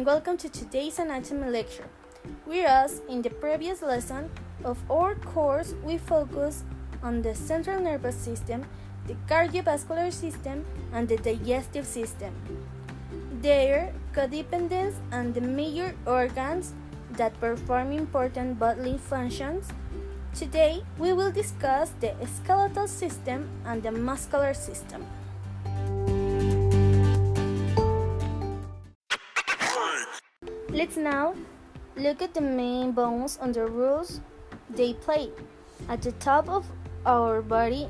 and welcome to today's anatomy lecture. Whereas in the previous lesson of our course, we focus on the central nervous system, the cardiovascular system, and the digestive system, their codependence, and the major organs that perform important bodily functions. Today, we will discuss the skeletal system and the muscular system. Let's now look at the main bones and the roles they play. At the top of our body,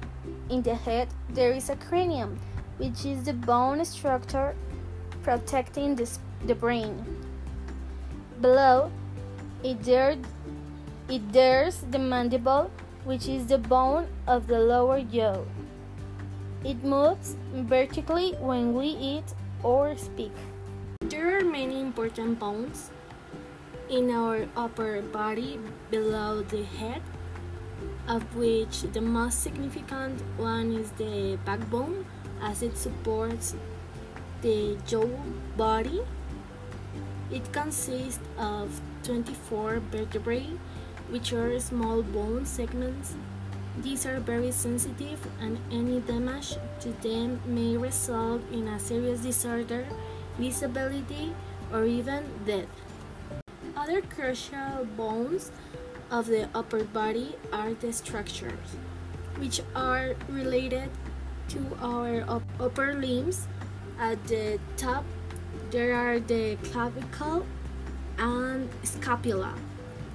in the head, there is a cranium, which is the bone structure protecting the, the brain. Below it, there, it there's the mandible, which is the bone of the lower jaw. It moves vertically when we eat or speak. Many important bones in our upper body below the head, of which the most significant one is the backbone, as it supports the jaw body. It consists of 24 vertebrae, which are small bone segments. These are very sensitive, and any damage to them may result in a serious disorder, disability, or even death. Other crucial bones of the upper body are the structures, which are related to our upper limbs. At the top, there are the clavicle and scapula,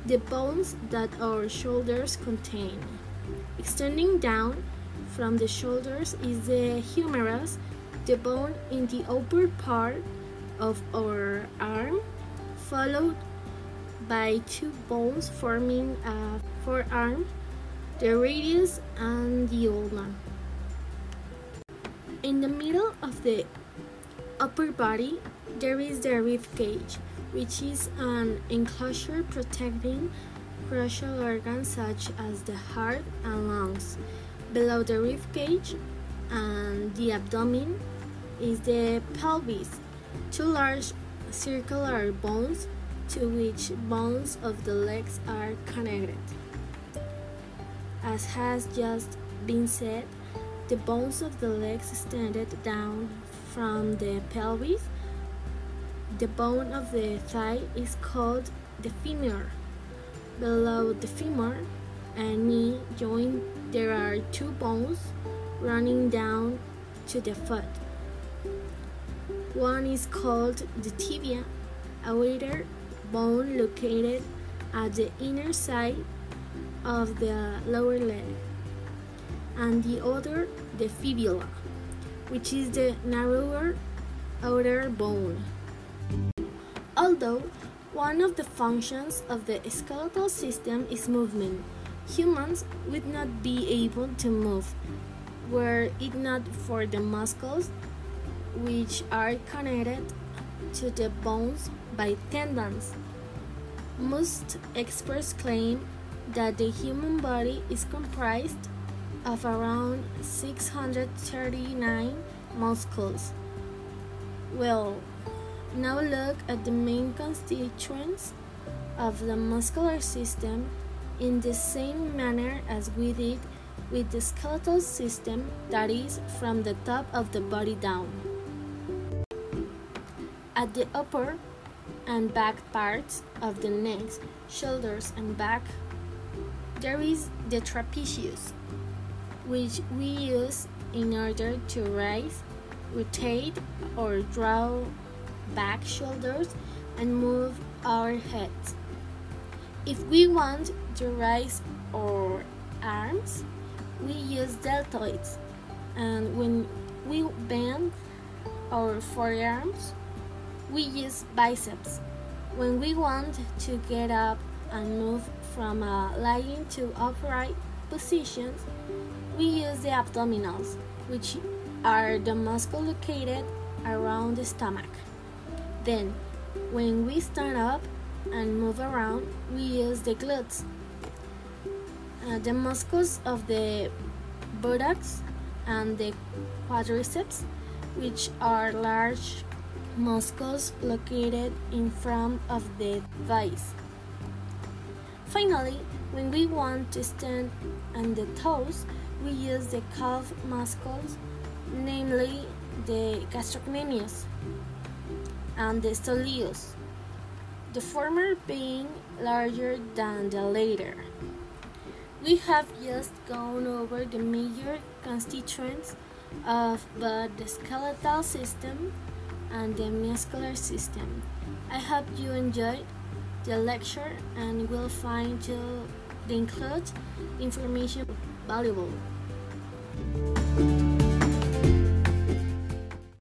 the bones that our shoulders contain. Extending down from the shoulders is the humerus, the bone in the upper part of our arm, followed by two bones forming a forearm, the radius and the ulna. In the middle of the upper body, there is the rib cage, which is an enclosure protecting crucial organs such as the heart and lungs. Below the rib cage and the abdomen is the pelvis, two large circular bones to which bones of the legs are connected. As has just been said, the bones of the legs extended down from the pelvis. The bone of the thigh is called the femur. Below the femur and knee joint, there are two bones running down to the foot. One is called the tibia, a wider bone located at the inner side of the lower leg, and the other the fibula, which is the narrower outer bone. Although one of the functions of the skeletal system is movement, humans would not be able to move were it not for the muscles which are connected to the bones by tendons. Most experts claim that the human body is comprised of around 639 muscles. Well, now look at the main constituents of the muscular system in the same manner as we did with the skeletal system, that is, from the top of the body down. At the upper and back parts of the neck, shoulders, and back, there is the trapezius, which we use in order to raise, rotate, or draw back shoulders and move our heads. If we want to raise our arms, we use deltoids, and when we bend our forearms, we use biceps. When we want to get up and move from a lying to upright positions, we use the abdominals, which are the muscles located around the stomach. Then, when we stand up and move around, we use the glutes. Uh, the muscles of the buttocks and the quadriceps, which are large muscles located in front of the thighs. Finally, when we want to stand on the toes, we use the calf muscles, namely the gastrocnemius and the soleus, the former being larger than the latter. We have just gone over the major constituents of the skeletal system and the muscular system. I hope you enjoyed the lecture and will find the include information valuable.